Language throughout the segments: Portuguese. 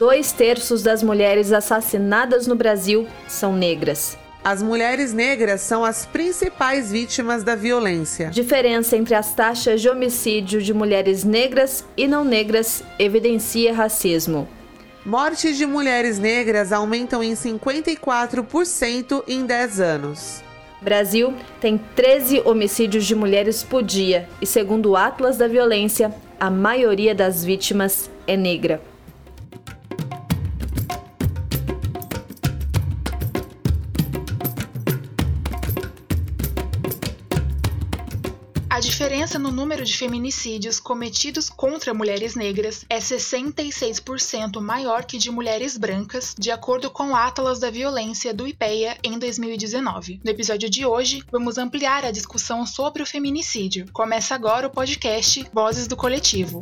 Dois terços das mulheres assassinadas no Brasil são negras. As mulheres negras são as principais vítimas da violência. Diferença entre as taxas de homicídio de mulheres negras e não negras evidencia racismo. Mortes de mulheres negras aumentam em 54% em 10 anos. Brasil tem 13 homicídios de mulheres por dia e, segundo o Atlas da Violência, a maioria das vítimas é negra. A diferença no número de feminicídios cometidos contra mulheres negras é 66% maior que de mulheres brancas, de acordo com o Atlas da Violência do IPEA em 2019. No episódio de hoje, vamos ampliar a discussão sobre o feminicídio. Começa agora o podcast Vozes do Coletivo.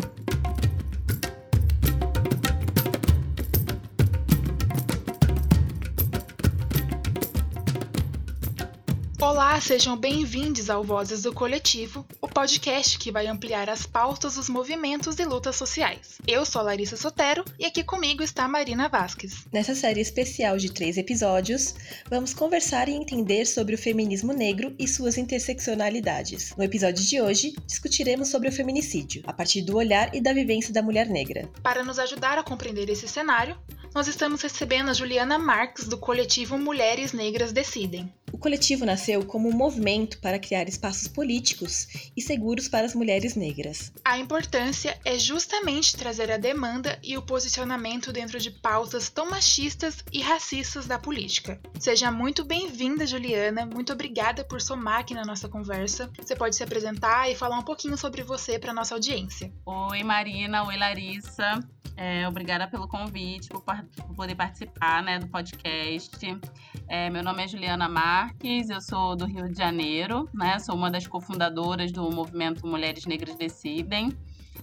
Olá, sejam bem-vindos ao Vozes do Coletivo, o podcast que vai ampliar as pautas dos movimentos e lutas sociais. Eu sou Larissa Sotero e aqui comigo está Marina Vasques. Nessa série especial de três episódios, vamos conversar e entender sobre o feminismo negro e suas interseccionalidades. No episódio de hoje, discutiremos sobre o feminicídio, a partir do olhar e da vivência da mulher negra. Para nos ajudar a compreender esse cenário, nós estamos recebendo a Juliana Marques, do coletivo Mulheres Negras Decidem. O coletivo nasceu como um movimento para criar espaços políticos e seguros para as mulheres negras. A importância é justamente trazer a demanda e o posicionamento dentro de pautas tão machistas e racistas da política. Seja muito bem-vinda, Juliana. Muito obrigada por somar aqui na nossa conversa. Você pode se apresentar e falar um pouquinho sobre você para nossa audiência. Oi, Marina. Oi, Larissa. É, obrigada pelo convite, por, por, poder participar né, do podcast. É, meu nome é Juliana Marques, eu sou do Rio de Janeiro, né, sou uma das cofundadoras do movimento Mulheres Negras Decidem,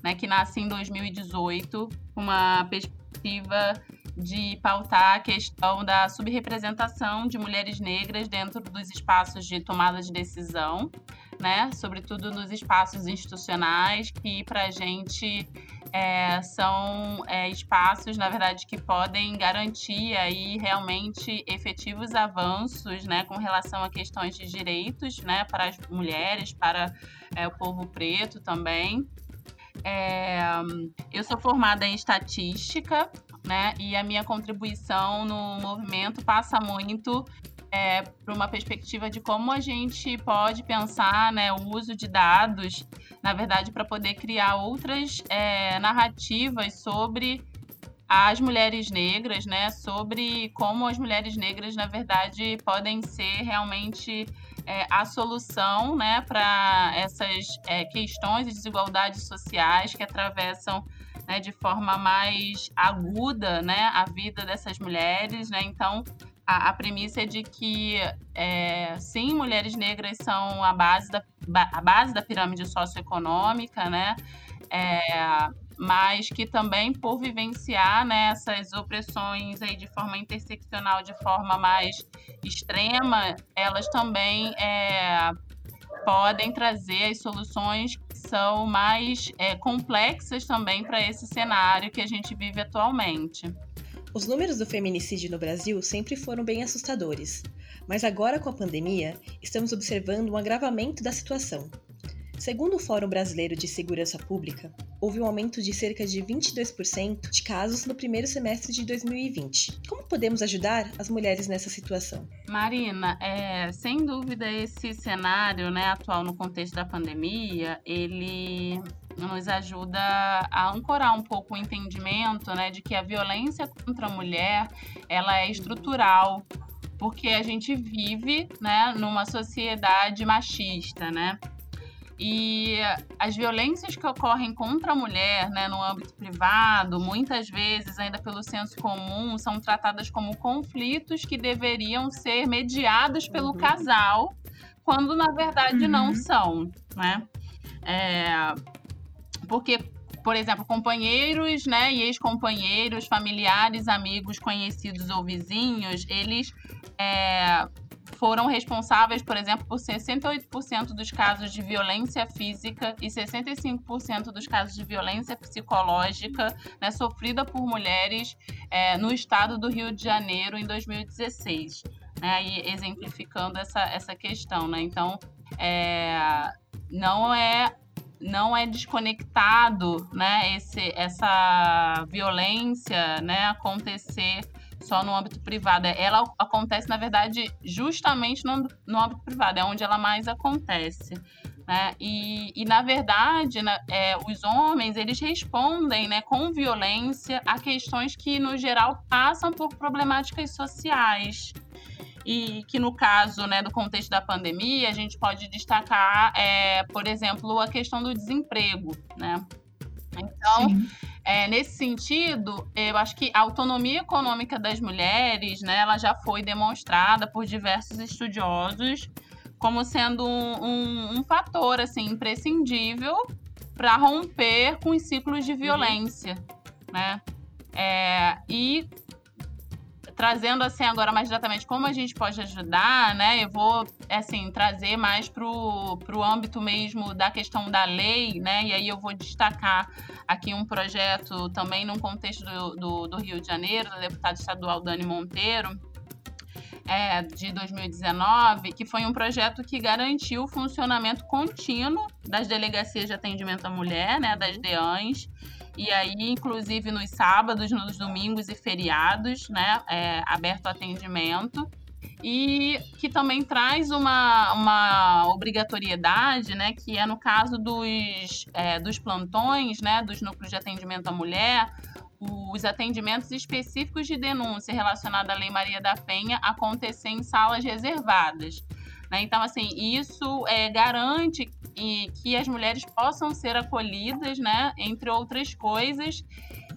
né, que nasce em 2018 com uma perspectiva de pautar a questão da subrepresentação de mulheres negras dentro dos espaços de tomada de decisão, né? Sobretudo nos espaços institucionais, que para a gente é, são é, espaços, na verdade, que podem garantir aí realmente efetivos avanços, né, com relação a questões de direitos, né, para as mulheres, para é, o povo preto também. É, eu sou formada em estatística, né, e a minha contribuição no movimento passa muito é, para uma perspectiva de como a gente pode pensar né, o uso de dados, na verdade, para poder criar outras é, narrativas sobre as mulheres negras, né, sobre como as mulheres negras, na verdade, podem ser realmente é, a solução né, para essas é, questões de desigualdades sociais que atravessam né, de forma mais aguda né, a vida dessas mulheres. Né? Então, a, a premissa é de que, é, sim, mulheres negras são a base da, a base da pirâmide socioeconômica, né? É, mas que também por vivenciar né, essas opressões aí de forma interseccional, de forma mais extrema, elas também é, podem trazer as soluções que são mais é, complexas também para esse cenário que a gente vive atualmente. Os números do feminicídio no Brasil sempre foram bem assustadores, mas agora com a pandemia, estamos observando um agravamento da situação. Segundo o Fórum Brasileiro de Segurança Pública, houve um aumento de cerca de 22% de casos no primeiro semestre de 2020. Como podemos ajudar as mulheres nessa situação? Marina, é, sem dúvida esse cenário né, atual no contexto da pandemia, ele nos ajuda a ancorar um pouco o entendimento né, de que a violência contra a mulher ela é estrutural porque a gente vive né, numa sociedade machista, né? E as violências que ocorrem contra a mulher né, no âmbito privado, muitas vezes, ainda pelo senso comum, são tratadas como conflitos que deveriam ser mediados pelo uhum. casal, quando na verdade uhum. não são. Né? É, porque, por exemplo, companheiros né, e ex-companheiros, familiares, amigos, conhecidos ou vizinhos, eles. É, foram responsáveis, por exemplo, por 68% dos casos de violência física e 65% dos casos de violência psicológica né, sofrida por mulheres é, no estado do Rio de Janeiro em 2016. Né, e exemplificando essa, essa questão. Né? Então, é, não é não é desconectado né, esse, essa violência né, acontecer só no âmbito privado. Ela acontece, na verdade, justamente no, no âmbito privado, é onde ela mais acontece. Né? E, e, na verdade, né, é, os homens eles respondem né, com violência a questões que, no geral, passam por problemáticas sociais e que no caso né, do contexto da pandemia a gente pode destacar, é, por exemplo, a questão do desemprego, né? Então, é, nesse sentido, eu acho que a autonomia econômica das mulheres, né, ela já foi demonstrada por diversos estudiosos como sendo um, um, um fator assim imprescindível para romper com os ciclos de uhum. violência, uhum. né? É, e trazendo assim agora mais diretamente como a gente pode ajudar, né? Eu vou assim trazer mais pro, pro âmbito mesmo da questão da lei, né? E aí eu vou destacar aqui um projeto também num contexto do, do, do Rio de Janeiro, da deputada estadual Dani Monteiro, é, de 2019, que foi um projeto que garantiu o funcionamento contínuo das delegacias de atendimento à mulher, né, das DEANs, e aí, inclusive, nos sábados, nos domingos e feriados, né? É, aberto atendimento. E que também traz uma, uma obrigatoriedade, né? Que é no caso dos, é, dos plantões, né? Dos núcleos de atendimento à mulher, os atendimentos específicos de denúncia relacionada à Lei Maria da Penha acontecer em salas reservadas. Né? Então, assim, isso é, garante e que as mulheres possam ser acolhidas, né, entre outras coisas,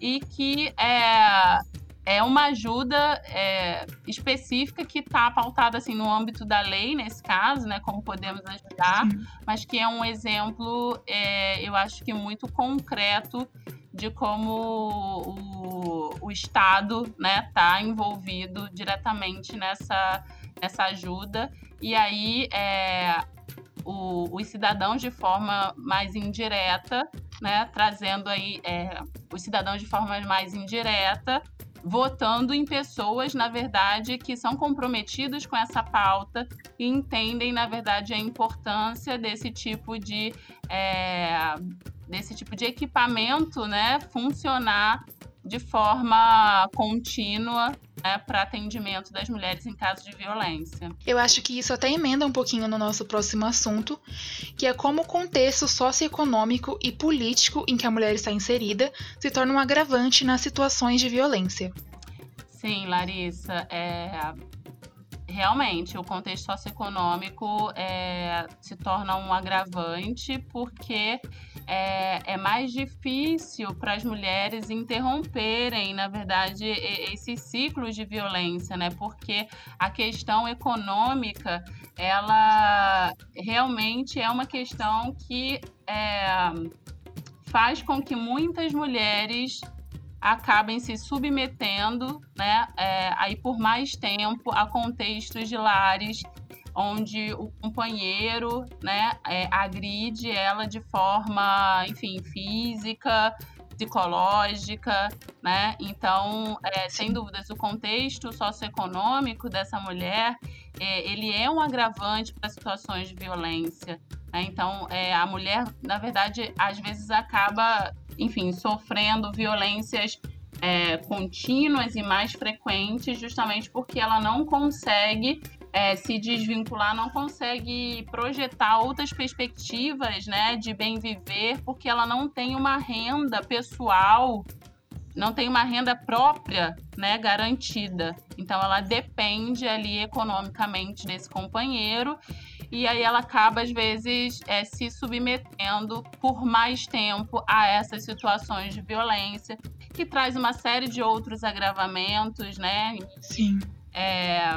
e que é, é uma ajuda é, específica que está pautada assim no âmbito da lei nesse caso, né, como podemos ajudar, Sim. mas que é um exemplo, é, eu acho que muito concreto de como o, o Estado está né, tá envolvido diretamente nessa, nessa ajuda. E aí é, o, os cidadãos de forma mais indireta, né, trazendo aí é, os cidadãos de forma mais indireta, votando em pessoas, na verdade, que são comprometidos com essa pauta e entendem, na verdade, a importância desse tipo de é, desse tipo de equipamento, né, funcionar de forma contínua né, para atendimento das mulheres em caso de violência. Eu acho que isso até emenda um pouquinho no nosso próximo assunto, que é como o contexto socioeconômico e político em que a mulher está inserida se torna um agravante nas situações de violência. Sim, Larissa, é, realmente o contexto socioeconômico é, se torna um agravante porque é, é mais difícil para as mulheres interromperem, na verdade, esses ciclos de violência, né? Porque a questão econômica, ela realmente é uma questão que é, faz com que muitas mulheres acabem se submetendo, né, é, aí por mais tempo a contextos de lares onde o companheiro, né, é, agride ela de forma, enfim, física, psicológica, né? Então, é, sem dúvidas, o contexto socioeconômico dessa mulher, é, ele é um agravante para situações de violência. Né? Então, é, a mulher, na verdade, às vezes acaba enfim, sofrendo violências é, contínuas e mais frequentes, justamente porque ela não consegue é, se desvincular, não consegue projetar outras perspectivas né, de bem viver, porque ela não tem uma renda pessoal, não tem uma renda própria né, garantida. Então ela depende ali economicamente desse companheiro e aí ela acaba, às vezes, é, se submetendo por mais tempo a essas situações de violência, que traz uma série de outros agravamentos, né? Sim. É,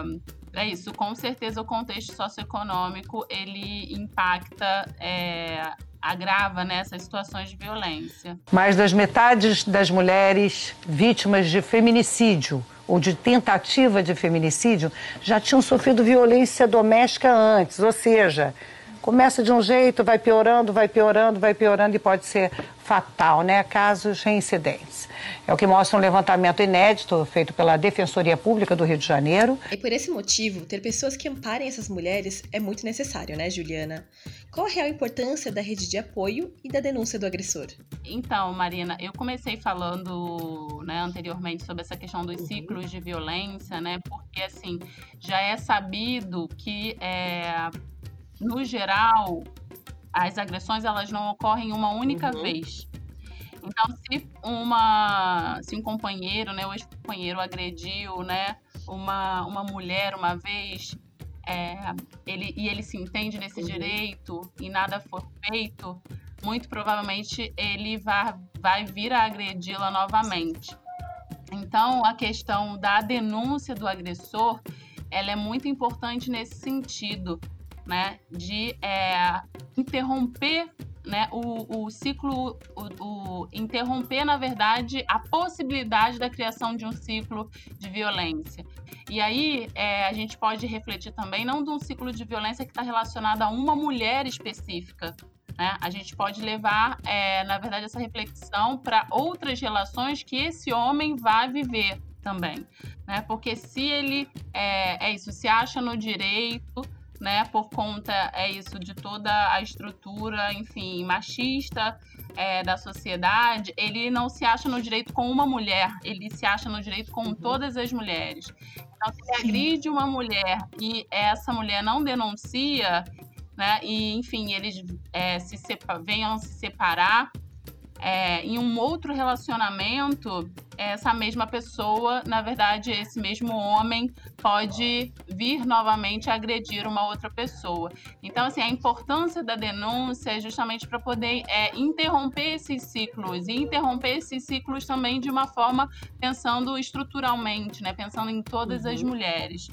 é isso, com certeza o contexto socioeconômico ele impacta é, agrava nessas né, situações de violência. Mais das metades das mulheres vítimas de feminicídio ou de tentativa de feminicídio já tinham sofrido violência doméstica antes, ou seja, começa de um jeito, vai piorando, vai piorando, vai piorando e pode ser fatal, né? Casos reincidentes. É o que mostra um levantamento inédito feito pela Defensoria Pública do Rio de Janeiro. E por esse motivo, ter pessoas que amparem essas mulheres é muito necessário, né, Juliana? Qual a real importância da rede de apoio e da denúncia do agressor? Então, Marina, eu comecei falando né, anteriormente sobre essa questão dos ciclos de violência, né? Porque assim já é sabido que é, no geral, as agressões elas não ocorrem uma única uhum. vez. Então, se uma, se um companheiro, né, o ex-companheiro agrediu, né, uma, uma mulher uma vez, é, ele, e ele se entende nesse uhum. direito e nada for feito, muito provavelmente ele vai, vai vir a agredi-la novamente. Então, a questão da denúncia do agressor, ela é muito importante nesse sentido, né, de é, interromper né, o, o ciclo, o, o, interromper, na verdade, a possibilidade da criação de um ciclo de violência. E aí é, a gente pode refletir também não de um ciclo de violência que está relacionado a uma mulher específica. Né? A gente pode levar, é, na verdade, essa reflexão para outras relações que esse homem vai viver também. Né? Porque se ele é, é isso, se acha no direito né, por conta é isso de toda a estrutura, enfim, machista é, da sociedade, ele não se acha no direito com uma mulher, ele se acha no direito com uhum. todas as mulheres. Então, se ele agride uma mulher e essa mulher não denuncia, né, e enfim, eles é, se venham se separar, é, em um outro relacionamento, essa mesma pessoa, na verdade, esse mesmo homem pode vir novamente agredir uma outra pessoa. Então, assim, a importância da denúncia é justamente para poder é, interromper esses ciclos e interromper esses ciclos também de uma forma pensando estruturalmente, né? Pensando em todas uhum. as mulheres.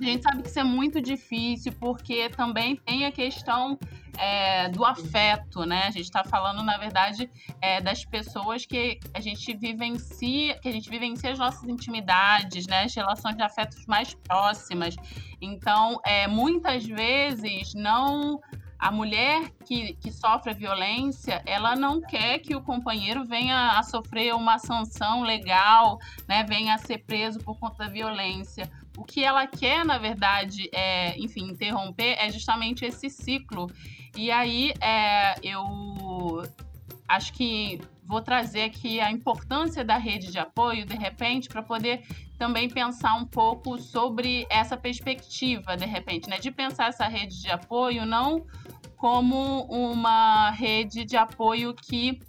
A gente sabe que isso é muito difícil porque também tem a questão é, do afeto, né? A gente está falando, na verdade, é, das pessoas que a gente vivencia, que a gente vivencia as nossas intimidades, né? As relações de afetos mais próximas. Então, é, muitas vezes não a mulher que, que sofre violência, ela não quer que o companheiro venha a sofrer uma sanção legal, né, venha a ser preso por conta da violência. O que ela quer, na verdade, é, enfim, interromper é justamente esse ciclo e aí é, eu acho que vou trazer aqui a importância da rede de apoio, de repente, para poder também pensar um pouco sobre essa perspectiva, de repente, né? De pensar essa rede de apoio não como uma rede de apoio que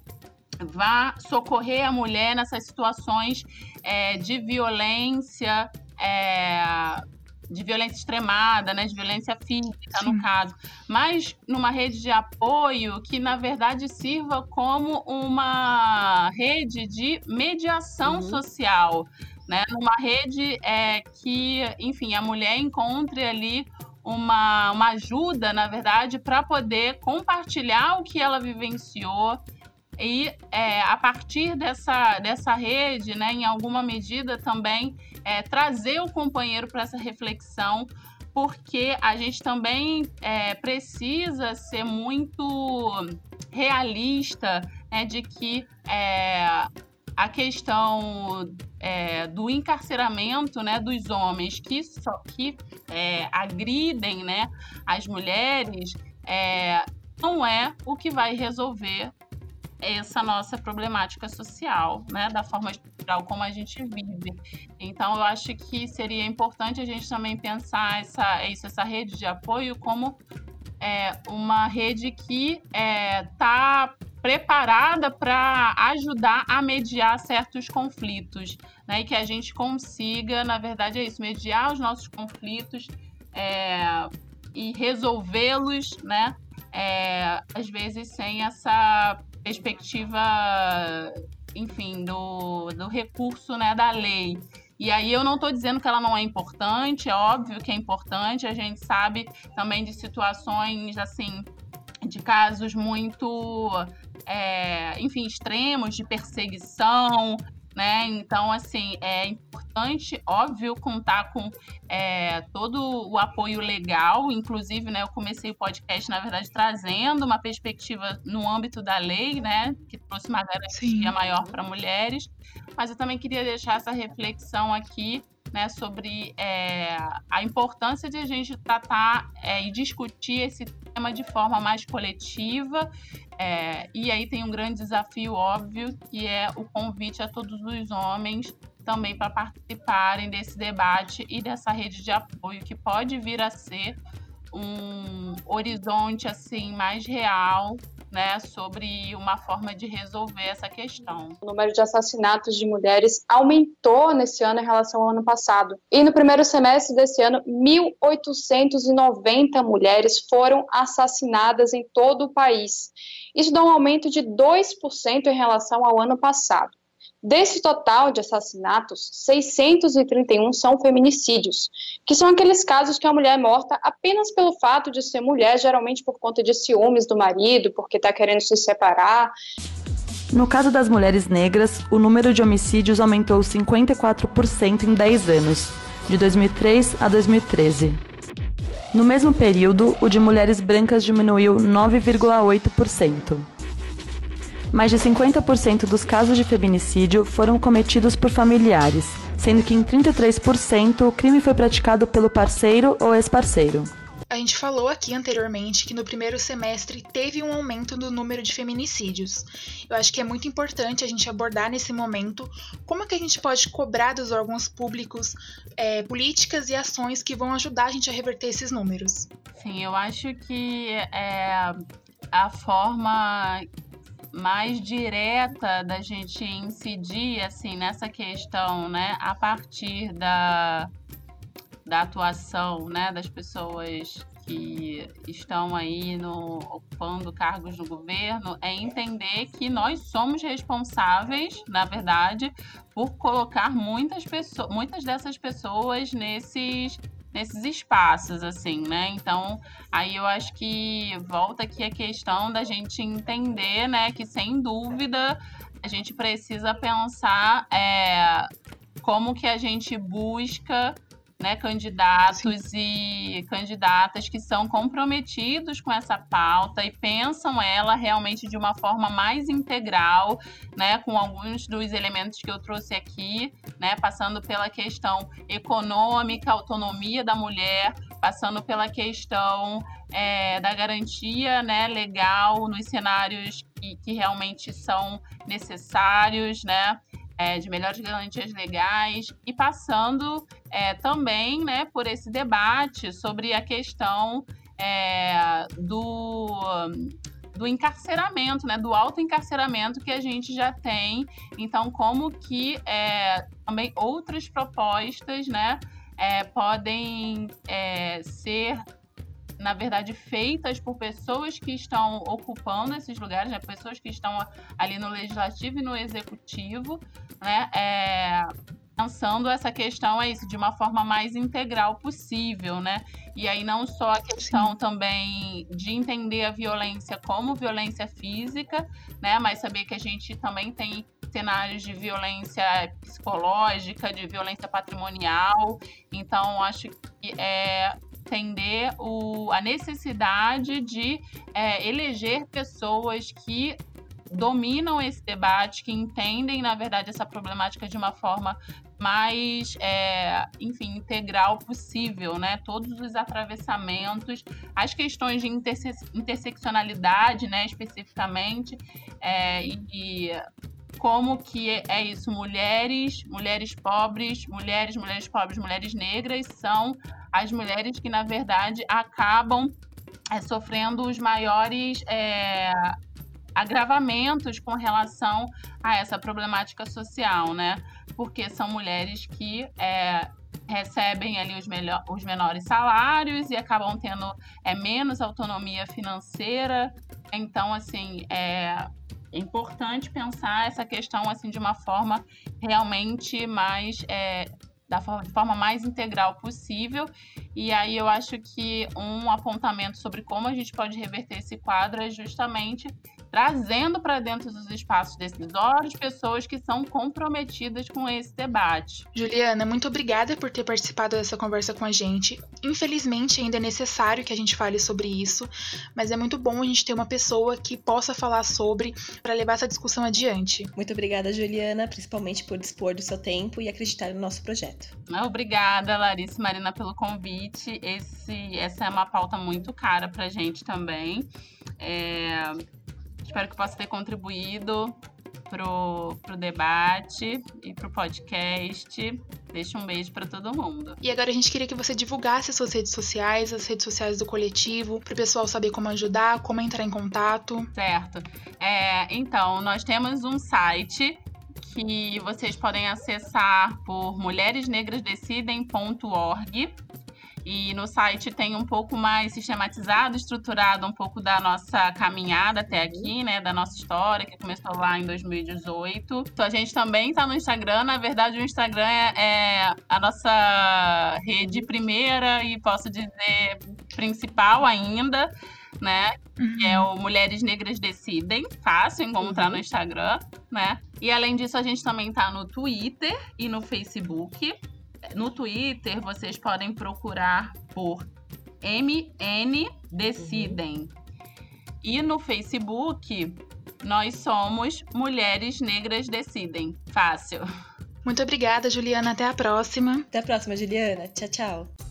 vá socorrer a mulher nessas situações é, de violência, é, de violência extremada, né, de violência física, Sim. no caso, mas numa rede de apoio que, na verdade, sirva como uma rede de mediação uhum. social, né, numa rede é, que, enfim, a mulher encontre ali uma, uma ajuda, na verdade, para poder compartilhar o que ela vivenciou, e é, a partir dessa, dessa rede, né, em alguma medida também é, trazer o companheiro para essa reflexão, porque a gente também é, precisa ser muito realista né, de que é, a questão é, do encarceramento né, dos homens que, só, que é, agridem né, as mulheres é, não é o que vai resolver essa nossa problemática social, né, da forma estrutural como a gente vive. Então, eu acho que seria importante a gente também pensar essa, isso, essa rede de apoio como é, uma rede que está é, tá preparada para ajudar a mediar certos conflitos, né, e que a gente consiga, na verdade, é isso, mediar os nossos conflitos é, e resolvê-los, né, é, às vezes sem essa perspectiva, enfim, do, do recurso né, da lei. E aí eu não estou dizendo que ela não é importante, é óbvio que é importante, a gente sabe também de situações assim de casos muito, é, enfim, extremos de perseguição, né? Então, assim, é importante, óbvio, contar com é, todo o apoio legal. Inclusive, né, eu comecei o podcast, na verdade, trazendo uma perspectiva no âmbito da lei, né? Que trouxe uma garantia Sim. maior para mulheres. Mas eu também queria deixar essa reflexão aqui né, sobre é, a importância de a gente tratar é, e discutir esse de forma mais coletiva. É, e aí tem um grande desafio óbvio, que é o convite a todos os homens também para participarem desse debate e dessa rede de apoio que pode vir a ser um horizonte assim mais real né, sobre uma forma de resolver essa questão. O número de assassinatos de mulheres aumentou nesse ano em relação ao ano passado. E no primeiro semestre desse ano, 1.890 mulheres foram assassinadas em todo o país. Isso dá um aumento de 2% em relação ao ano passado. Desse total de assassinatos, 631 são feminicídios, que são aqueles casos que a mulher é morta apenas pelo fato de ser mulher, geralmente por conta de ciúmes do marido, porque está querendo se separar. No caso das mulheres negras, o número de homicídios aumentou 54% em 10 anos, de 2003 a 2013. No mesmo período, o de mulheres brancas diminuiu 9,8% mais de 50% dos casos de feminicídio foram cometidos por familiares, sendo que em 33% o crime foi praticado pelo parceiro ou ex-parceiro. A gente falou aqui anteriormente que no primeiro semestre teve um aumento no número de feminicídios. Eu acho que é muito importante a gente abordar nesse momento como é que a gente pode cobrar dos órgãos públicos é, políticas e ações que vão ajudar a gente a reverter esses números. Sim, eu acho que é, a forma mais direta da gente incidir assim nessa questão, né, a partir da, da atuação, né, das pessoas que estão aí no, ocupando cargos no governo é entender que nós somos responsáveis, na verdade, por colocar muitas pessoas, muitas dessas pessoas nesses nesses espaços, assim, né? Então, aí eu acho que volta aqui a questão da gente entender, né, que sem dúvida a gente precisa pensar é, como que a gente busca né, candidatos Sim. e candidatas que são comprometidos com essa pauta e pensam ela realmente de uma forma mais integral, né, com alguns dos elementos que eu trouxe aqui, né, passando pela questão econômica, autonomia da mulher, passando pela questão é, da garantia né, legal nos cenários que, que realmente são necessários, né? É, de melhores garantias legais e passando é, também né, por esse debate sobre a questão é, do, do encarceramento, né, do autoencarceramento que a gente já tem. Então, como que é, também outras propostas né, é, podem é, ser na verdade, feitas por pessoas que estão ocupando esses lugares, né? pessoas que estão ali no legislativo e no executivo, né? É, pensando essa questão é isso de uma forma mais integral possível, né? E aí não só a questão Sim. também de entender a violência como violência física, né? Mas saber que a gente também tem cenários de violência psicológica, de violência patrimonial. Então acho que é entender o, a necessidade de é, eleger pessoas que dominam esse debate, que entendem, na verdade, essa problemática de uma forma mais, é, enfim, integral possível, né? Todos os atravessamentos, as questões de interse interseccionalidade, né, especificamente, é, e, e como que é isso, mulheres, mulheres pobres, mulheres, mulheres pobres, mulheres negras são as mulheres que, na verdade, acabam é, sofrendo os maiores é, agravamentos com relação a essa problemática social, né? Porque são mulheres que é, recebem ali os, melhor, os menores salários e acabam tendo é, menos autonomia financeira. Então, assim, é importante pensar essa questão assim de uma forma realmente mais é, da forma, forma mais integral possível. E aí eu acho que um apontamento sobre como a gente pode reverter esse quadro é justamente trazendo para dentro dos espaços decisórios pessoas que são comprometidas com esse debate. Juliana, muito obrigada por ter participado dessa conversa com a gente. Infelizmente, ainda é necessário que a gente fale sobre isso, mas é muito bom a gente ter uma pessoa que possa falar sobre para levar essa discussão adiante. Muito obrigada, Juliana, principalmente por dispor do seu tempo e acreditar no nosso projeto. Obrigada, Larissa e Marina, pelo convite. Esse, essa é uma pauta muito cara para a gente também. É, Espero que possa ter contribuído pro, pro debate e pro podcast. Deixa um beijo para todo mundo. E agora a gente queria que você divulgasse as suas redes sociais, as redes sociais do coletivo, para o pessoal saber como ajudar, como entrar em contato. Certo. É, então, nós temos um site que vocês podem acessar por mulheresnegrasdecidem.org. E no site tem um pouco mais sistematizado, estruturado um pouco da nossa caminhada até aqui, né? Da nossa história, que começou lá em 2018. Então a gente também está no Instagram. Na verdade, o Instagram é, é a nossa rede primeira e posso dizer principal ainda né? Uhum. Que é o Mulheres Negras Decidem. Fácil encontrar uhum. no Instagram, né? E além disso, a gente também tá no Twitter e no Facebook. No Twitter, vocês podem procurar por MN Decidem. E no Facebook, nós somos Mulheres Negras Decidem. Fácil. Muito obrigada, Juliana. Até a próxima. Até a próxima, Juliana. Tchau, tchau.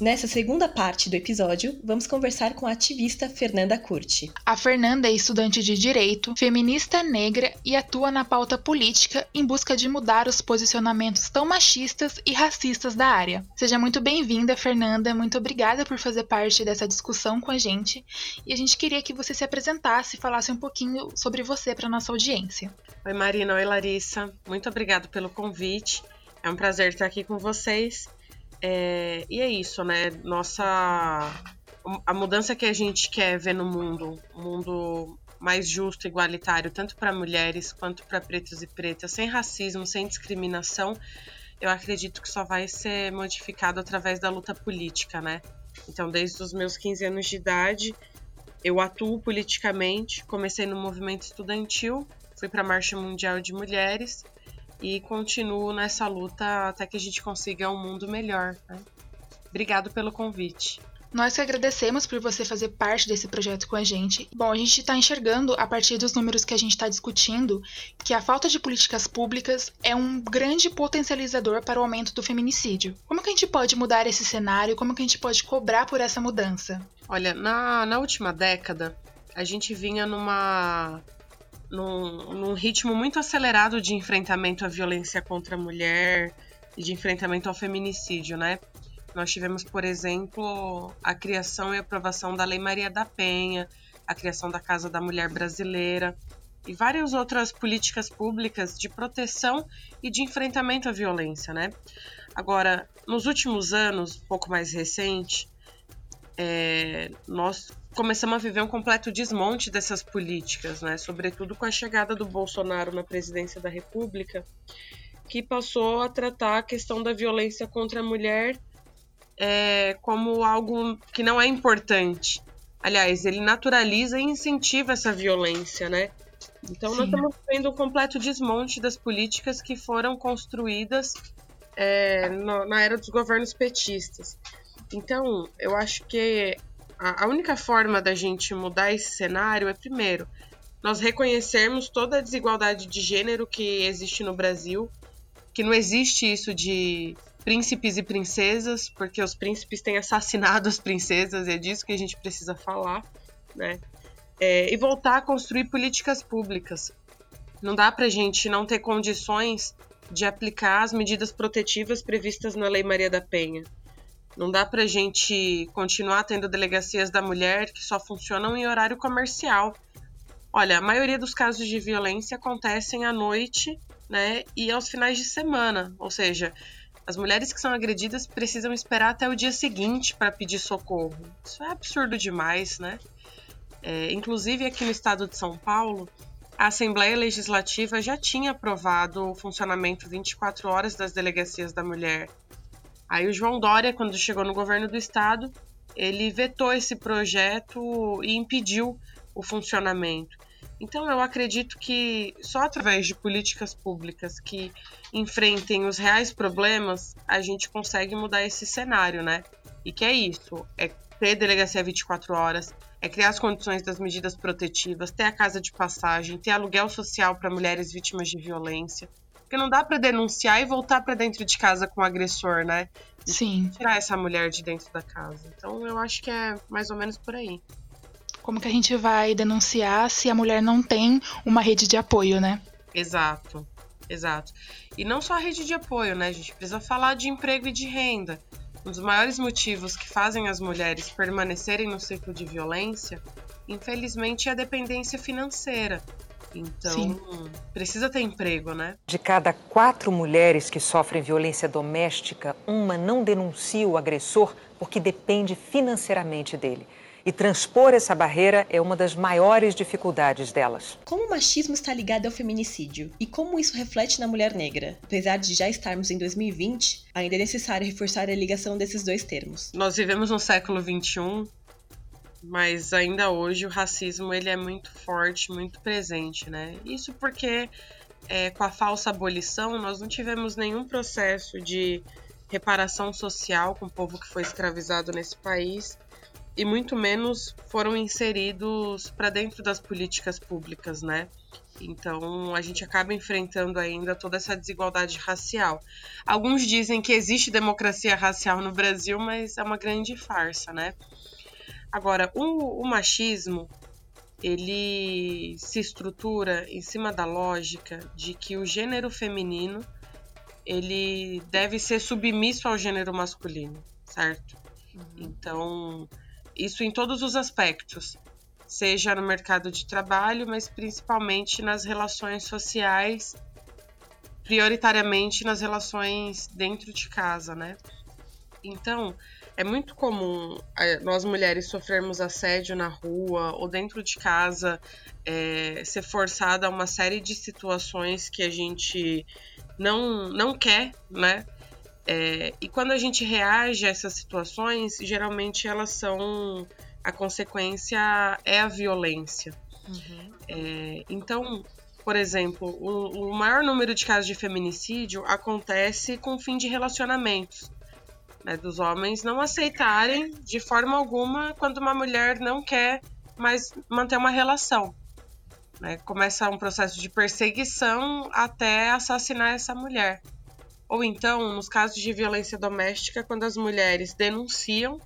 Nessa segunda parte do episódio, vamos conversar com a ativista Fernanda Curti. A Fernanda é estudante de direito, feminista negra e atua na pauta política em busca de mudar os posicionamentos tão machistas e racistas da área. Seja muito bem-vinda, Fernanda. Muito obrigada por fazer parte dessa discussão com a gente. E a gente queria que você se apresentasse e falasse um pouquinho sobre você para nossa audiência. Oi, Marina. Oi, Larissa. Muito obrigada pelo convite. É um prazer estar aqui com vocês. É, e é isso, né? Nossa. A mudança que a gente quer ver no mundo, um mundo mais justo, igualitário, tanto para mulheres quanto para pretos e pretas, sem racismo, sem discriminação, eu acredito que só vai ser modificado através da luta política, né? Então, desde os meus 15 anos de idade, eu atuo politicamente, comecei no movimento estudantil, fui para a Marcha Mundial de Mulheres e continuo nessa luta até que a gente consiga um mundo melhor. Né? Obrigado pelo convite. Nós que agradecemos por você fazer parte desse projeto com a gente. Bom, a gente está enxergando, a partir dos números que a gente está discutindo, que a falta de políticas públicas é um grande potencializador para o aumento do feminicídio. Como que a gente pode mudar esse cenário? Como que a gente pode cobrar por essa mudança? Olha, na, na última década, a gente vinha numa num, num ritmo muito acelerado de enfrentamento à violência contra a mulher e de enfrentamento ao feminicídio, né? Nós tivemos, por exemplo, a criação e aprovação da Lei Maria da Penha, a criação da Casa da Mulher Brasileira e várias outras políticas públicas de proteção e de enfrentamento à violência, né? Agora, nos últimos anos, um pouco mais recente, é, nós começamos a viver um completo desmonte dessas políticas, né? Sobretudo com a chegada do Bolsonaro na presidência da República, que passou a tratar a questão da violência contra a mulher é, como algo que não é importante. Aliás, ele naturaliza e incentiva essa violência, né? Então Sim. nós estamos vendo um completo desmonte das políticas que foram construídas é, na era dos governos petistas. Então, eu acho que a, única forma da gente mudar esse cenário é, primeiro, nós reconhecermos toda a desigualdade de gênero que existe no Brasil, que não existe isso de príncipes e princesas, porque os príncipes têm assassinado as princesas, e é disso que a gente precisa falar, né? É, e voltar a construir políticas públicas. Não dá para a gente não ter condições de aplicar as medidas protetivas previstas na Lei Maria da Penha. Não dá para a gente continuar tendo delegacias da mulher que só funcionam em horário comercial. Olha, a maioria dos casos de violência acontecem à noite, né, e aos finais de semana. Ou seja, as mulheres que são agredidas precisam esperar até o dia seguinte para pedir socorro. Isso é absurdo demais, né? É, inclusive aqui no estado de São Paulo, a Assembleia Legislativa já tinha aprovado o funcionamento 24 horas das delegacias da mulher. Aí o João Dória, quando chegou no governo do estado, ele vetou esse projeto e impediu o funcionamento. Então eu acredito que só através de políticas públicas que enfrentem os reais problemas, a gente consegue mudar esse cenário, né? E que é isso, é ter delegacia 24 horas, é criar as condições das medidas protetivas, ter a casa de passagem, ter aluguel social para mulheres vítimas de violência. Porque não dá para denunciar e voltar para dentro de casa com o agressor, né? Sim. Tirar essa mulher de dentro da casa. Então eu acho que é mais ou menos por aí. Como que a gente vai denunciar se a mulher não tem uma rede de apoio, né? Exato, exato. E não só a rede de apoio, né? A gente precisa falar de emprego e de renda. Um dos maiores motivos que fazem as mulheres permanecerem no ciclo de violência, infelizmente, é a dependência financeira. Então, Sim. precisa ter emprego, né? De cada quatro mulheres que sofrem violência doméstica, uma não denuncia o agressor porque depende financeiramente dele. E transpor essa barreira é uma das maiores dificuldades delas. Como o machismo está ligado ao feminicídio e como isso reflete na mulher negra? Apesar de já estarmos em 2020, ainda é necessário reforçar a ligação desses dois termos. Nós vivemos no século 21, mas ainda hoje o racismo ele é muito forte, muito presente, né? Isso porque é, com a falsa abolição nós não tivemos nenhum processo de reparação social com o povo que foi escravizado nesse país e muito menos foram inseridos para dentro das políticas públicas, né? Então a gente acaba enfrentando ainda toda essa desigualdade racial. Alguns dizem que existe democracia racial no Brasil, mas é uma grande farsa, né? Agora, o, o machismo ele se estrutura em cima da lógica de que o gênero feminino ele deve ser submisso ao gênero masculino, certo? Uhum. Então, isso em todos os aspectos, seja no mercado de trabalho, mas principalmente nas relações sociais, prioritariamente nas relações dentro de casa, né? Então, é muito comum é, nós mulheres sofrermos assédio na rua ou dentro de casa, é, ser forçada a uma série de situações que a gente não, não quer, né? É, e quando a gente reage a essas situações, geralmente elas são. A consequência é a violência. Uhum. É, então, por exemplo, o, o, maior número de casos de feminicídio acontece com o fim de relacionamentos. Né, dos homens não aceitarem de forma alguma quando uma mulher não quer mais manter uma relação. Né, começa um processo de perseguição até assassinar essa mulher. Ou então, nos casos de violência doméstica, quando as mulheres denunciam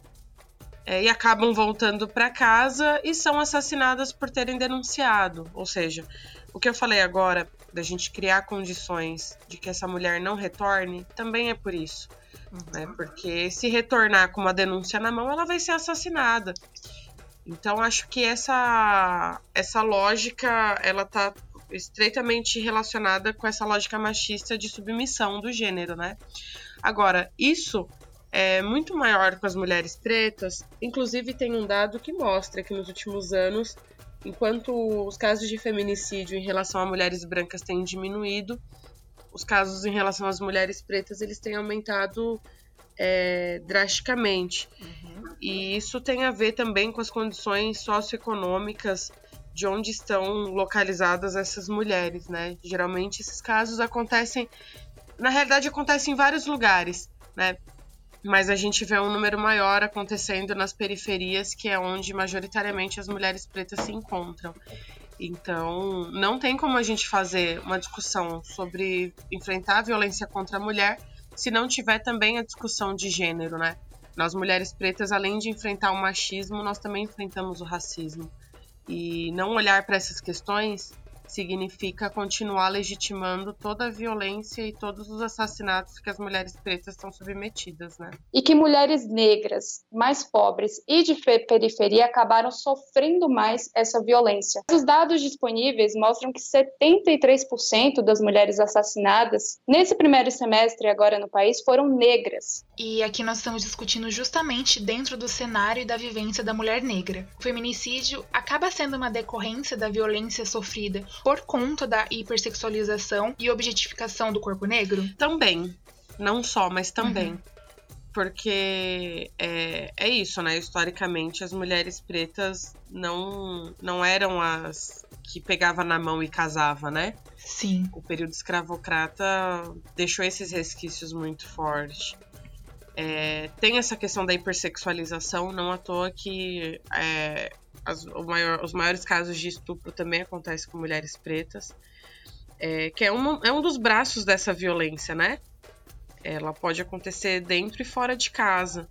é, e acabam voltando para casa e são assassinadas por terem denunciado. Ou seja, o que eu falei agora da gente criar condições de que essa mulher não retorne também é por isso. Uhum. Né? Porque se retornar com uma denúncia na mão, ela vai ser assassinada. Então acho que essa essa lógica ela tá estreitamente relacionada com essa lógica machista de submissão do gênero, né? Agora, isso é muito maior com as mulheres pretas, inclusive tem um dado que mostra que nos últimos anos, enquanto os casos de feminicídio em relação a mulheres brancas têm diminuído, os casos em relação às mulheres pretas eles têm aumentado é, drasticamente. Uhum. E isso tem a ver também com as condições socioeconômicas de onde estão localizadas essas mulheres, né? Geralmente esses casos acontecem, na realidade acontecem em vários lugares, né? Mas a gente vê um número maior acontecendo nas periferias, que é onde majoritariamente as mulheres pretas se encontram. Então, não tem como a gente fazer uma discussão sobre enfrentar a violência contra a mulher se não tiver também a discussão de gênero, né? Nós mulheres pretas, além de enfrentar o machismo, nós também enfrentamos o racismo. E não olhar para essas questões significa continuar legitimando toda a violência e todos os assassinatos que as mulheres pretas são submetidas, né? E que mulheres negras, mais pobres e de periferia acabaram sofrendo mais essa violência. Os dados disponíveis mostram que 73% das mulheres assassinadas nesse primeiro semestre agora no país foram negras. E aqui nós estamos discutindo justamente dentro do cenário e da vivência da mulher negra. O feminicídio acaba sendo uma decorrência da violência sofrida por conta da hipersexualização e objetificação do corpo negro? Também. Não só, mas também. Uhum. Porque é, é isso, né? Historicamente, as mulheres pretas não, não eram as que pegava na mão e casava, né? Sim. O período escravocrata deixou esses resquícios muito fortes. É, tem essa questão da hipersexualização, não à toa que é, as, maior, os maiores casos de estupro também acontecem com mulheres pretas, é, que é, uma, é um dos braços dessa violência, né? Ela pode acontecer dentro e fora de casa.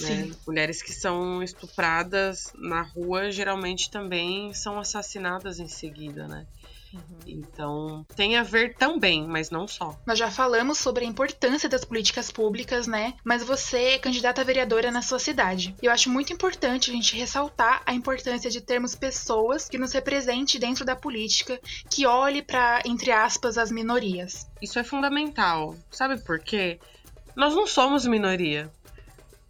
Né? Mulheres que são estupradas na rua geralmente também são assassinadas em seguida, né? Uhum. Então, tem a ver também, mas não só. Nós já falamos sobre a importância das políticas públicas, né? Mas você é candidata a vereadora na sua cidade. Eu acho muito importante a gente ressaltar a importância de termos pessoas que nos representem dentro da política, que olhe para, entre aspas, as minorias. Isso é fundamental. Sabe por quê? Nós não somos minoria.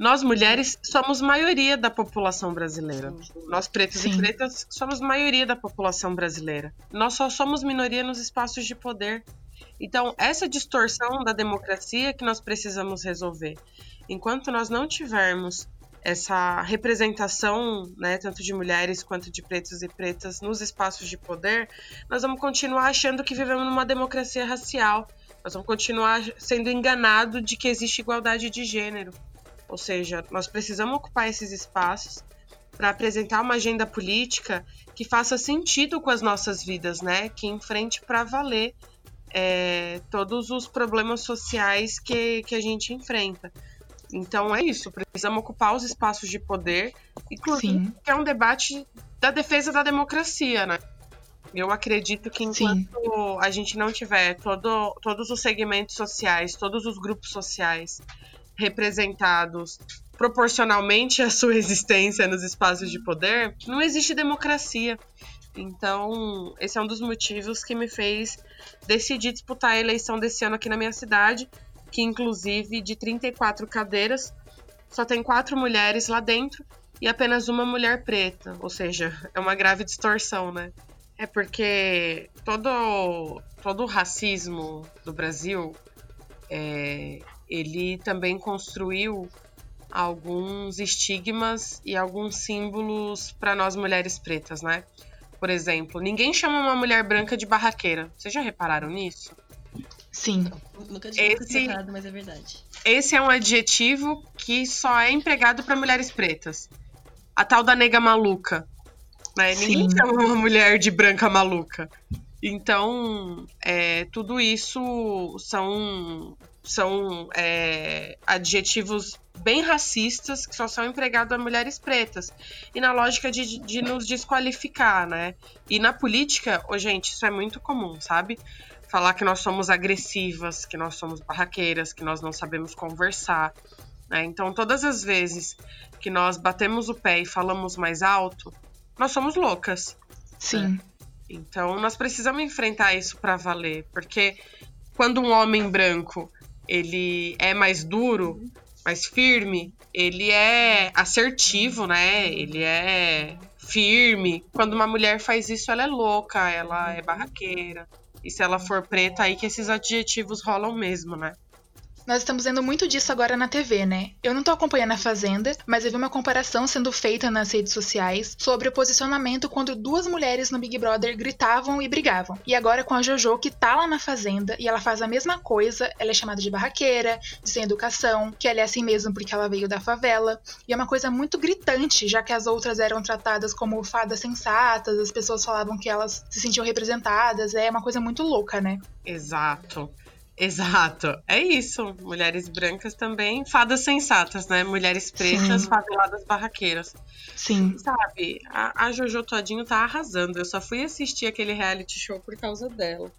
Nós mulheres somos maioria da população brasileira. Nós pretos Sim. e pretas somos maioria da população brasileira. Nós só somos minoria nos espaços de poder. Então, essa distorção da democracia que nós precisamos resolver. Enquanto nós não tivermos essa representação, né, tanto de mulheres quanto de pretos e pretas nos espaços de poder, nós vamos continuar achando que vivemos numa democracia racial. Nós vamos continuar sendo enganados de que existe igualdade de gênero. Ou seja, nós precisamos ocupar esses espaços para apresentar uma agenda política que faça sentido com as nossas vidas, né? Que enfrente para valer é, todos os problemas sociais que, que a gente enfrenta. Então é isso, precisamos ocupar os espaços de poder, inclusive Sim. que é um debate da defesa da democracia, né? Eu acredito que enquanto Sim. a gente não tiver todo, todos os segmentos sociais, todos os grupos sociais representados proporcionalmente à sua existência nos espaços de poder, não existe democracia. Então, esse é um dos motivos que me fez decidir disputar a eleição desse ano aqui na minha cidade, que inclusive de 34 cadeiras, só tem quatro mulheres lá dentro e apenas uma mulher preta, ou seja, é uma grave distorção, né? É porque todo, todo o racismo do Brasil é, ele também construiu alguns estigmas e alguns símbolos para nós mulheres pretas, né? Por exemplo, ninguém chama uma mulher branca de barraqueira. Vocês já repararam nisso? Sim. Nunca tinha esse, reparado, mas é verdade. Esse é um adjetivo que só é empregado para mulheres pretas. A tal da nega maluca. Né? Ninguém chama uma mulher de branca maluca. Então, é, tudo isso são são é, adjetivos bem racistas que só são empregados a mulheres pretas. E na lógica de, de nos desqualificar, né? E na política, oh, gente, isso é muito comum, sabe? Falar que nós somos agressivas, que nós somos barraqueiras, que nós não sabemos conversar. Né? Então, todas as vezes que nós batemos o pé e falamos mais alto, nós somos loucas. Sim. Né? Então, nós precisamos enfrentar isso para valer, porque quando um homem branco ele é mais duro, mais firme, ele é assertivo, né? Ele é firme. Quando uma mulher faz isso, ela é louca, ela é barraqueira. E se ela for preta, aí que esses adjetivos rolam mesmo, né? Nós estamos vendo muito disso agora na TV, né? Eu não tô acompanhando a Fazenda, mas eu vi uma comparação sendo feita nas redes sociais sobre o posicionamento quando duas mulheres no Big Brother gritavam e brigavam. E agora com a JoJo, que tá lá na Fazenda e ela faz a mesma coisa, ela é chamada de barraqueira, de sem educação, que ela é assim mesmo porque ela veio da favela. E é uma coisa muito gritante, já que as outras eram tratadas como fadas sensatas, as pessoas falavam que elas se sentiam representadas. É uma coisa muito louca, né? Exato. Exato. É isso. Mulheres brancas também, fadas sensatas, né? Mulheres pretas, Sim. faveladas barraqueiras. Sim. Sabe, a, a Jojo Todinho tá arrasando. Eu só fui assistir aquele reality show por causa dela.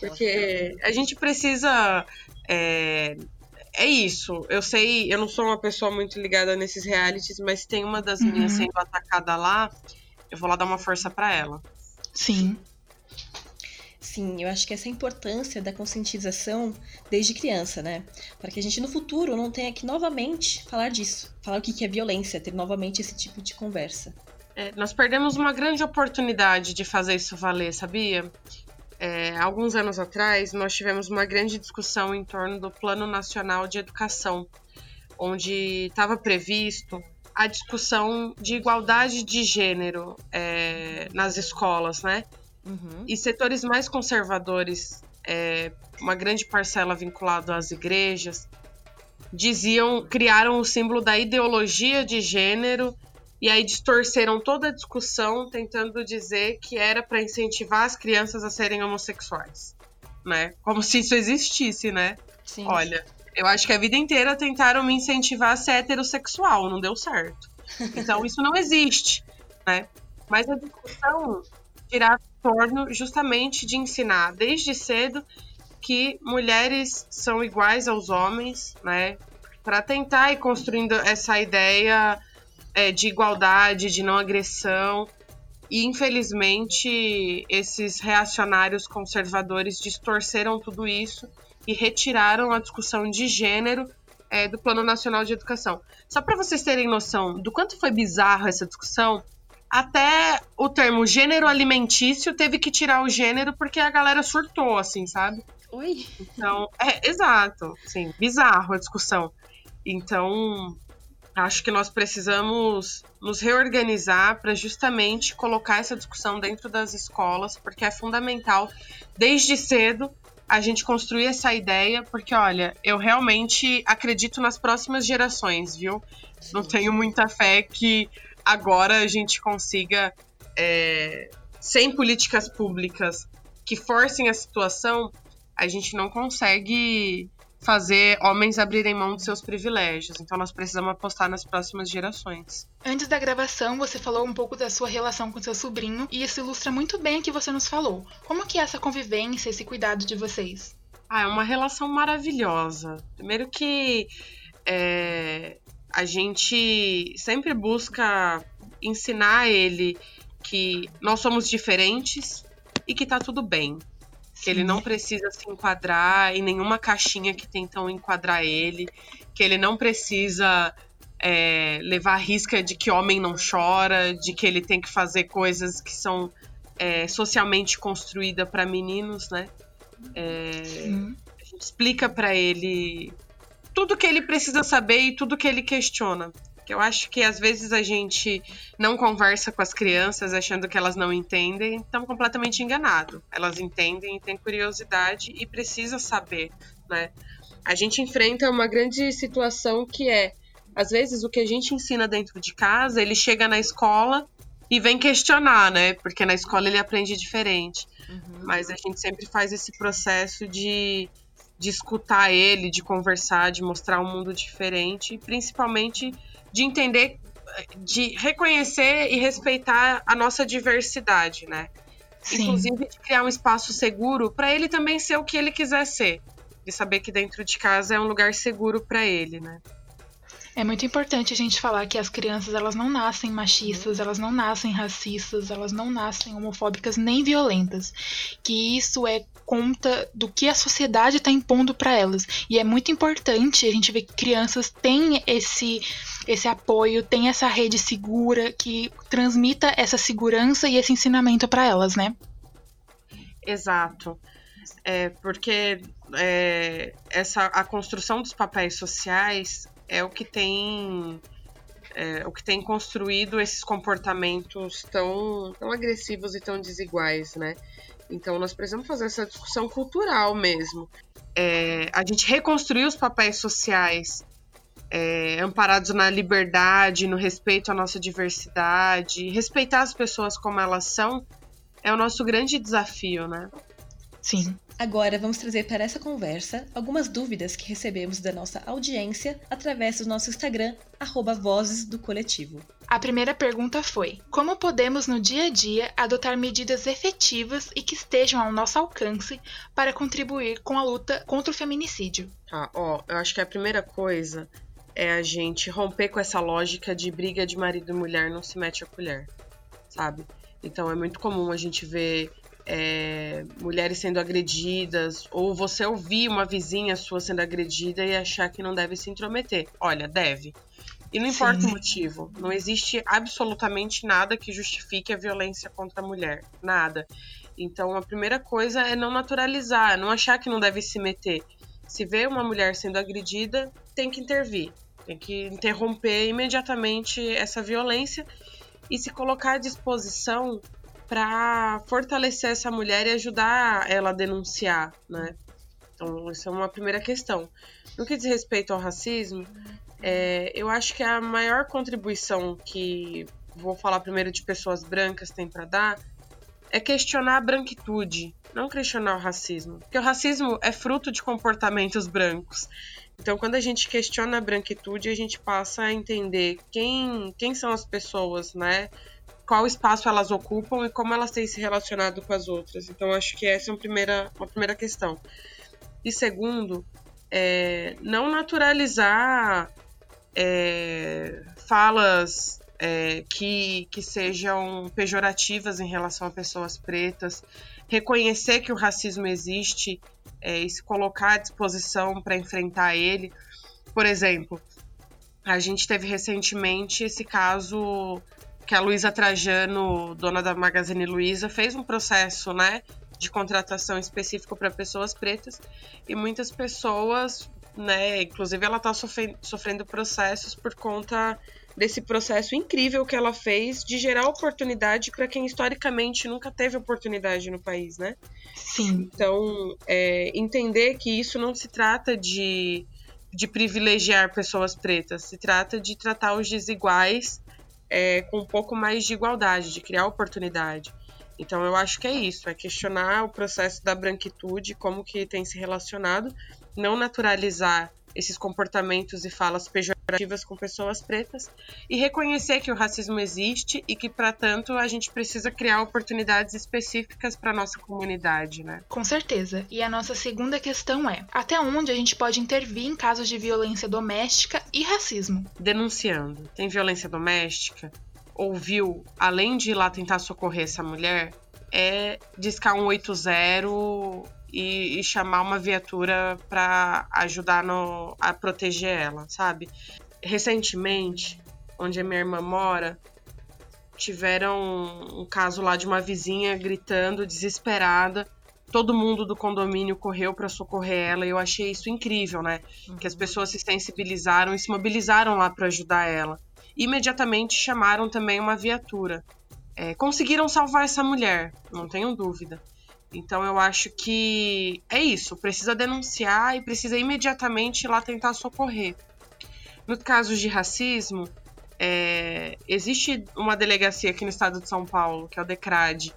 Porque a gente precisa. É, é isso. Eu sei, eu não sou uma pessoa muito ligada nesses realities, mas tem uma das uhum. minhas sendo atacada lá. Eu vou lá dar uma força para ela. Sim. Sim, eu acho que essa importância da conscientização desde criança, né? Para que a gente no futuro não tenha que novamente falar disso, falar o que é violência, ter novamente esse tipo de conversa. É, nós perdemos uma grande oportunidade de fazer isso valer, sabia? É, alguns anos atrás, nós tivemos uma grande discussão em torno do Plano Nacional de Educação, onde estava previsto a discussão de igualdade de gênero é, nas escolas, né? Uhum. E setores mais conservadores, é, uma grande parcela vinculada às igrejas, diziam, criaram o símbolo da ideologia de gênero e aí distorceram toda a discussão tentando dizer que era para incentivar as crianças a serem homossexuais, né? Como se isso existisse, né? Sim. Olha, eu acho que a vida inteira tentaram me incentivar a ser heterossexual, não deu certo. Então isso não existe, né? Mas a discussão girava torno justamente de ensinar desde cedo que mulheres são iguais aos homens, né? Para tentar ir construindo essa ideia é, de igualdade, de não agressão. E infelizmente esses reacionários conservadores distorceram tudo isso e retiraram a discussão de gênero é, do Plano Nacional de Educação. Só para vocês terem noção do quanto foi bizarro essa discussão, até o termo gênero alimentício teve que tirar o gênero porque a galera surtou, assim, sabe? Oi? Então, é, exato, sim, bizarro a discussão. Então, acho que nós precisamos nos reorganizar para justamente colocar essa discussão dentro das escolas, porque é fundamental desde cedo a gente construir essa ideia, porque olha, eu realmente acredito nas próximas gerações, viu? Não tenho muita fé que agora a gente consiga, é, sem políticas públicas que forcem a situação, a gente não consegue fazer homens abrirem mão dos seus privilégios. Então nós precisamos apostar nas próximas gerações. Antes da gravação, você falou um pouco da sua relação com seu sobrinho e isso ilustra muito bem o que você nos falou. Como que é essa convivência, esse cuidado de vocês? Ah, é uma relação maravilhosa. Primeiro que é, a gente sempre busca ensinar ele que nós somos diferentes e que tá tudo bem. Que ele não precisa se enquadrar em nenhuma caixinha que tentam enquadrar ele. Que ele não precisa é, levar a risca de que homem não chora, de que ele tem que fazer coisas que são é, socialmente construídas para meninos, né? É, a gente explica para ele tudo que ele precisa saber e tudo que ele questiona. Que eu acho que às vezes a gente não conversa com as crianças achando que elas não entendem, estamos completamente enganados. Elas entendem e têm curiosidade e precisa saber, né? A gente enfrenta uma grande situação que é, às vezes o que a gente ensina dentro de casa, ele chega na escola e vem questionar, né? Porque na escola ele aprende diferente. Uhum. Mas a gente sempre faz esse processo de de escutar ele, de conversar, de mostrar um mundo diferente, e principalmente de entender, de reconhecer e respeitar a nossa diversidade, né? Sim. Inclusive de criar um espaço seguro para ele também ser o que ele quiser ser, de saber que dentro de casa é um lugar seguro para ele, né? É muito importante a gente falar que as crianças elas não nascem machistas, elas não nascem racistas, elas não nascem homofóbicas nem violentas. Que isso é conta do que a sociedade está impondo para elas. E é muito importante a gente ver que crianças têm esse esse apoio, têm essa rede segura que transmita essa segurança e esse ensinamento para elas, né? Exato. É, porque é, essa, a construção dos papéis sociais é o que tem é, o que tem construído esses comportamentos tão, tão agressivos e tão desiguais, né? Então nós precisamos fazer essa discussão cultural mesmo. É, a gente reconstruir os papéis sociais é, amparados na liberdade, no respeito à nossa diversidade, respeitar as pessoas como elas são, é o nosso grande desafio, né? Sim. Agora vamos trazer para essa conversa algumas dúvidas que recebemos da nossa audiência através do nosso Instagram, Vozes do Coletivo. A primeira pergunta foi: Como podemos no dia a dia adotar medidas efetivas e que estejam ao nosso alcance para contribuir com a luta contra o feminicídio? Ah, ó, eu acho que a primeira coisa é a gente romper com essa lógica de briga de marido e mulher não se mete a colher, sabe? Então é muito comum a gente ver é, mulheres sendo agredidas, ou você ouvir uma vizinha sua sendo agredida e achar que não deve se intrometer. Olha, deve. E não importa Sim. o motivo. Não existe absolutamente nada que justifique a violência contra a mulher. Nada. Então, a primeira coisa é não naturalizar, não achar que não deve se meter. Se vê uma mulher sendo agredida, tem que intervir. Tem que interromper imediatamente essa violência e se colocar à disposição para fortalecer essa mulher e ajudar ela a denunciar, né? Então, isso é uma primeira questão. No que diz respeito ao racismo, é, eu acho que a maior contribuição que vou falar primeiro de pessoas brancas tem para dar é questionar a branquitude, não questionar o racismo. Porque o racismo é fruto de comportamentos brancos. Então, quando a gente questiona a branquitude, a gente passa a entender quem, quem são as pessoas, né? Qual espaço elas ocupam e como elas têm se relacionado com as outras. Então, acho que essa é uma primeira, uma primeira questão. E segundo, é, não naturalizar é, falas é, que, que sejam pejorativas em relação a pessoas pretas, reconhecer que o racismo existe é, e se colocar à disposição para enfrentar ele. Por exemplo, a gente teve recentemente esse caso que a Luísa Trajano, dona da Magazine Luiza, fez um processo, né, de contratação específico para pessoas pretas e muitas pessoas, né, inclusive ela está sofrendo, processos por conta desse processo incrível que ela fez de gerar oportunidade para quem historicamente nunca teve oportunidade no país, né? Sim. Então, é, entender que isso não se trata de, de privilegiar pessoas pretas, se trata de tratar os desiguais é, com um pouco mais de igualdade, de criar oportunidade. Então, eu acho que é isso, é questionar o processo da branquitude, como que tem se relacionado, não naturalizar esses comportamentos e falas pejorativas com pessoas pretas e reconhecer que o racismo existe e que, para tanto, a gente precisa criar oportunidades específicas para nossa comunidade, né? Com certeza. E a nossa segunda questão é: até onde a gente pode intervir em casos de violência doméstica e racismo? Denunciando. Tem violência doméstica? Ouviu, além de ir lá tentar socorrer essa mulher, é discar um 80 e, e chamar uma viatura para ajudar no, a proteger ela, sabe? Recentemente, onde a minha irmã mora, tiveram um caso lá de uma vizinha gritando, desesperada. Todo mundo do condomínio correu para socorrer ela e eu achei isso incrível, né? Uhum. Que as pessoas se sensibilizaram e se mobilizaram lá para ajudar ela. Imediatamente chamaram também uma viatura. É, conseguiram salvar essa mulher, não tenho dúvida. Então eu acho que é isso, precisa denunciar e precisa imediatamente ir lá tentar socorrer. No caso de racismo, é, existe uma delegacia aqui no estado de São Paulo, que é o DECRAD,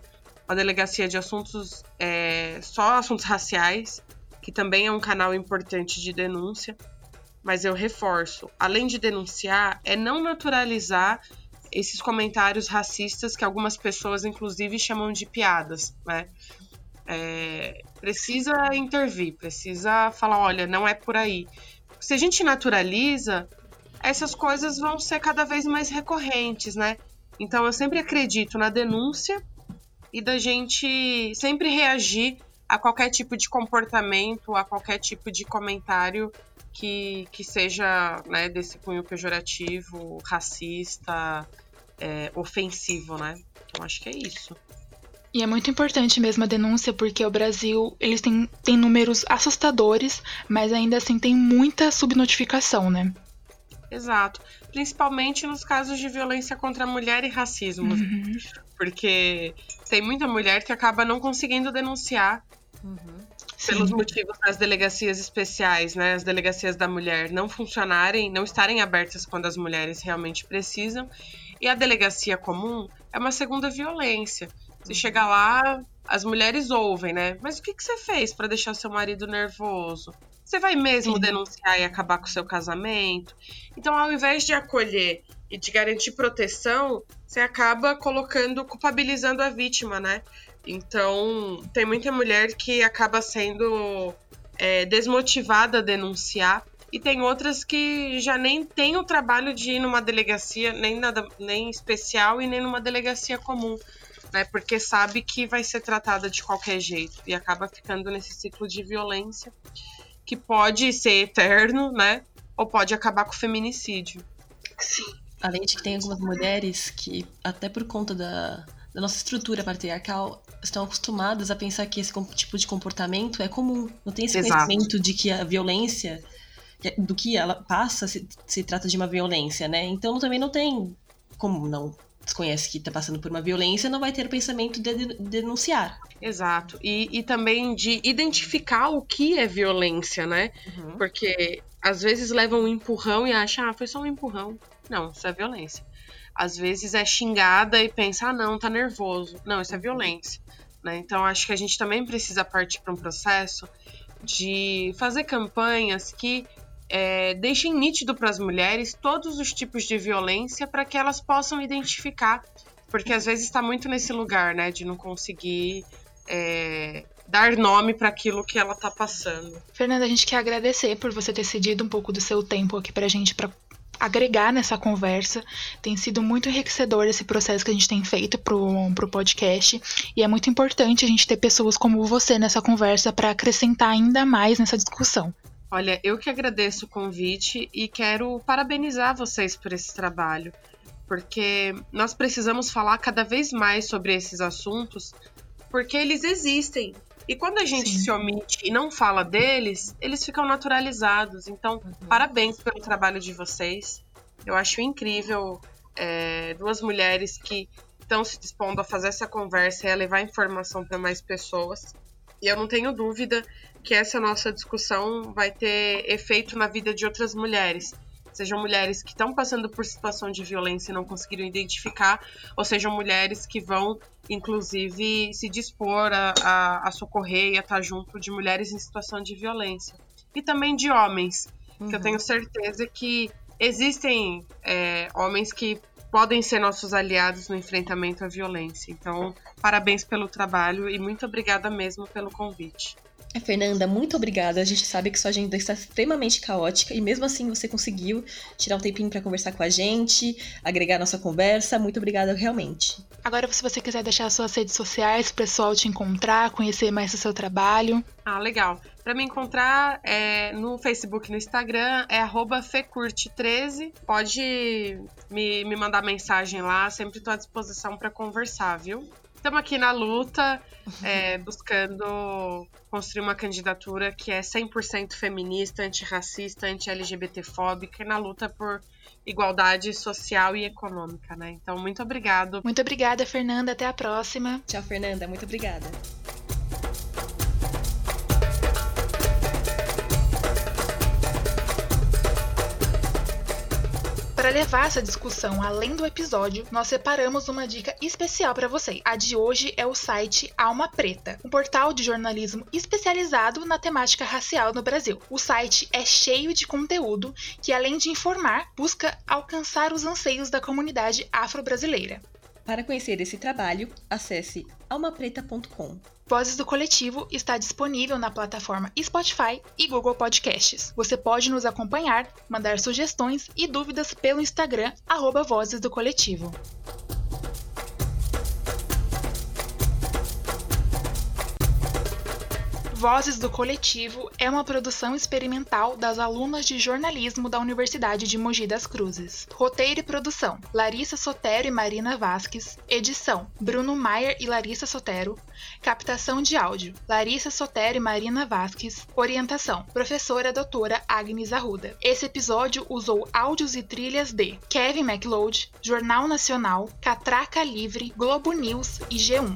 uma delegacia de assuntos, é, só assuntos raciais, que também é um canal importante de denúncia. Mas eu reforço, além de denunciar, é não naturalizar esses comentários racistas que algumas pessoas, inclusive, chamam de piadas, né? É, precisa intervir, precisa falar, olha, não é por aí. Se a gente naturaliza, essas coisas vão ser cada vez mais recorrentes, né? Então eu sempre acredito na denúncia e da gente sempre reagir a qualquer tipo de comportamento, a qualquer tipo de comentário que, que seja né, desse cunho pejorativo, racista, é, ofensivo, né? Então acho que é isso. E é muito importante mesmo a denúncia, porque o Brasil eles têm, têm números assustadores, mas ainda assim tem muita subnotificação, né? Exato. Principalmente nos casos de violência contra a mulher e racismo. Uhum. Porque tem muita mulher que acaba não conseguindo denunciar uhum. pelos Sim. motivos das delegacias especiais, né? As delegacias da mulher não funcionarem, não estarem abertas quando as mulheres realmente precisam. E a delegacia comum é uma segunda violência. Você chega lá, as mulheres ouvem, né? Mas o que, que você fez para deixar seu marido nervoso? Você vai mesmo Sim. denunciar e acabar com o seu casamento? Então, ao invés de acolher e de garantir proteção, você acaba colocando, culpabilizando a vítima, né? Então, tem muita mulher que acaba sendo é, desmotivada a denunciar e tem outras que já nem tem o trabalho de ir numa delegacia, nem, nada, nem especial e nem numa delegacia comum né? Porque sabe que vai ser tratada de qualquer jeito e acaba ficando nesse ciclo de violência que pode ser eterno, né? Ou pode acabar com o feminicídio. Sim. Além de que tem algumas mulheres que, até por conta da, da nossa estrutura patriarcal, estão acostumadas a pensar que esse tipo de comportamento é comum. Não tem esse Exato. conhecimento de que a violência, do que ela passa, se, se trata de uma violência, né? Então também não tem como não desconhece que está passando por uma violência, não vai ter o pensamento de de- denunciar. Exato. E, e também de identificar o que é violência, né? Porque às vezes leva um empurrão e acha, ah, foi só um empurrão. Não, isso é violência. Às vezes é xingada e pensa, ah, não, tá nervoso. Não, isso é violência. Né? Então acho que a gente também precisa partir para um processo de fazer campanhas que é, deixem nítido para as mulheres todos os tipos de violência para que elas possam identificar. Porque às vezes está muito nesse lugar, né, de não conseguir é, dar nome para aquilo que ela tá passando. Fernanda, a gente quer agradecer por você ter cedido um pouco do seu tempo aqui pra gente pra agregar nessa conversa. Tem sido muito enriquecedor esse processo que a gente tem feito pro, pro podcast e é muito importante a gente ter pessoas como você nessa conversa pra acrescentar ainda mais nessa discussão. Olha, eu que agradeço o convite e quero parabenizar vocês por esse trabalho, porque nós precisamos falar cada vez mais sobre esses assuntos, porque eles existem. E quando a gente Sim. se omite e não fala deles, eles ficam naturalizados. Então, parabéns pelo trabalho de vocês. Eu acho incrível é, duas mulheres que estão se dispondo a fazer essa conversa e a levar informação para mais pessoas. E eu não tenho dúvida que essa nossa discussão vai ter efeito na vida de outras mulheres. Sejam mulheres que estão passando por situação de violência e não conseguiram identificar, ou sejam mulheres que vão, inclusive, se dispor a, a, a socorrer e a estar junto de mulheres em situação de violência. E também de homens, que eu tenho certeza que existem é, homens que podem ser nossos aliados no enfrentamento à violência. Então, parabéns pelo trabalho e muito obrigada mesmo pelo convite. É, Fernanda, muito obrigada. A gente sabe que sua agenda está extremamente caótica e mesmo assim você conseguiu tirar um tempinho para conversar com a gente, agregar a nossa conversa. Muito obrigada, realmente. Agora, se você quiser deixar suas redes sociais, o pessoal te encontrar, conhecer mais o seu trabalho. Ah, legal. Para me encontrar é, no Facebook e no Instagram é arroba fecurte13. Pode me, me mandar mensagem lá, sempre estou à disposição para conversar, viu? Estamos aqui na luta, é, buscando construir uma candidatura que é 100% feminista, antirracista, anti-LGBTfóbica e na luta por igualdade social e econômica, né? Então, muito obrigado. Muito obrigada, Fernanda. Até a próxima. Tchau, Fernanda. Muito obrigada. Para levar essa discussão além do episódio, nós separamos uma dica especial para você. A de hoje é o site Alma Preta, um portal de jornalismo especializado na temática racial no Brasil. O site é cheio de conteúdo que, além de informar, busca alcançar os anseios da comunidade afro-brasileira. Para conhecer esse trabalho, acesse almapreta.com. Vozes do Coletivo está disponível na plataforma Spotify e Google Podcasts. Você pode nos acompanhar, mandar sugestões e dúvidas pelo Instagram, arroba Vozes do Coletivo. Vozes do Coletivo é uma produção experimental das alunas de jornalismo da Universidade de Mogi das Cruzes. Roteiro e produção: Larissa Sotero e Marina Vasques. Edição: Bruno Maier e Larissa Sotero. Captação de áudio: Larissa Sotero e Marina Vasques. Orientação: Professora Doutora Agnes Arruda. Esse episódio usou áudios e trilhas de Kevin MacLeod, Jornal Nacional, Catraca Livre, Globo News e G1.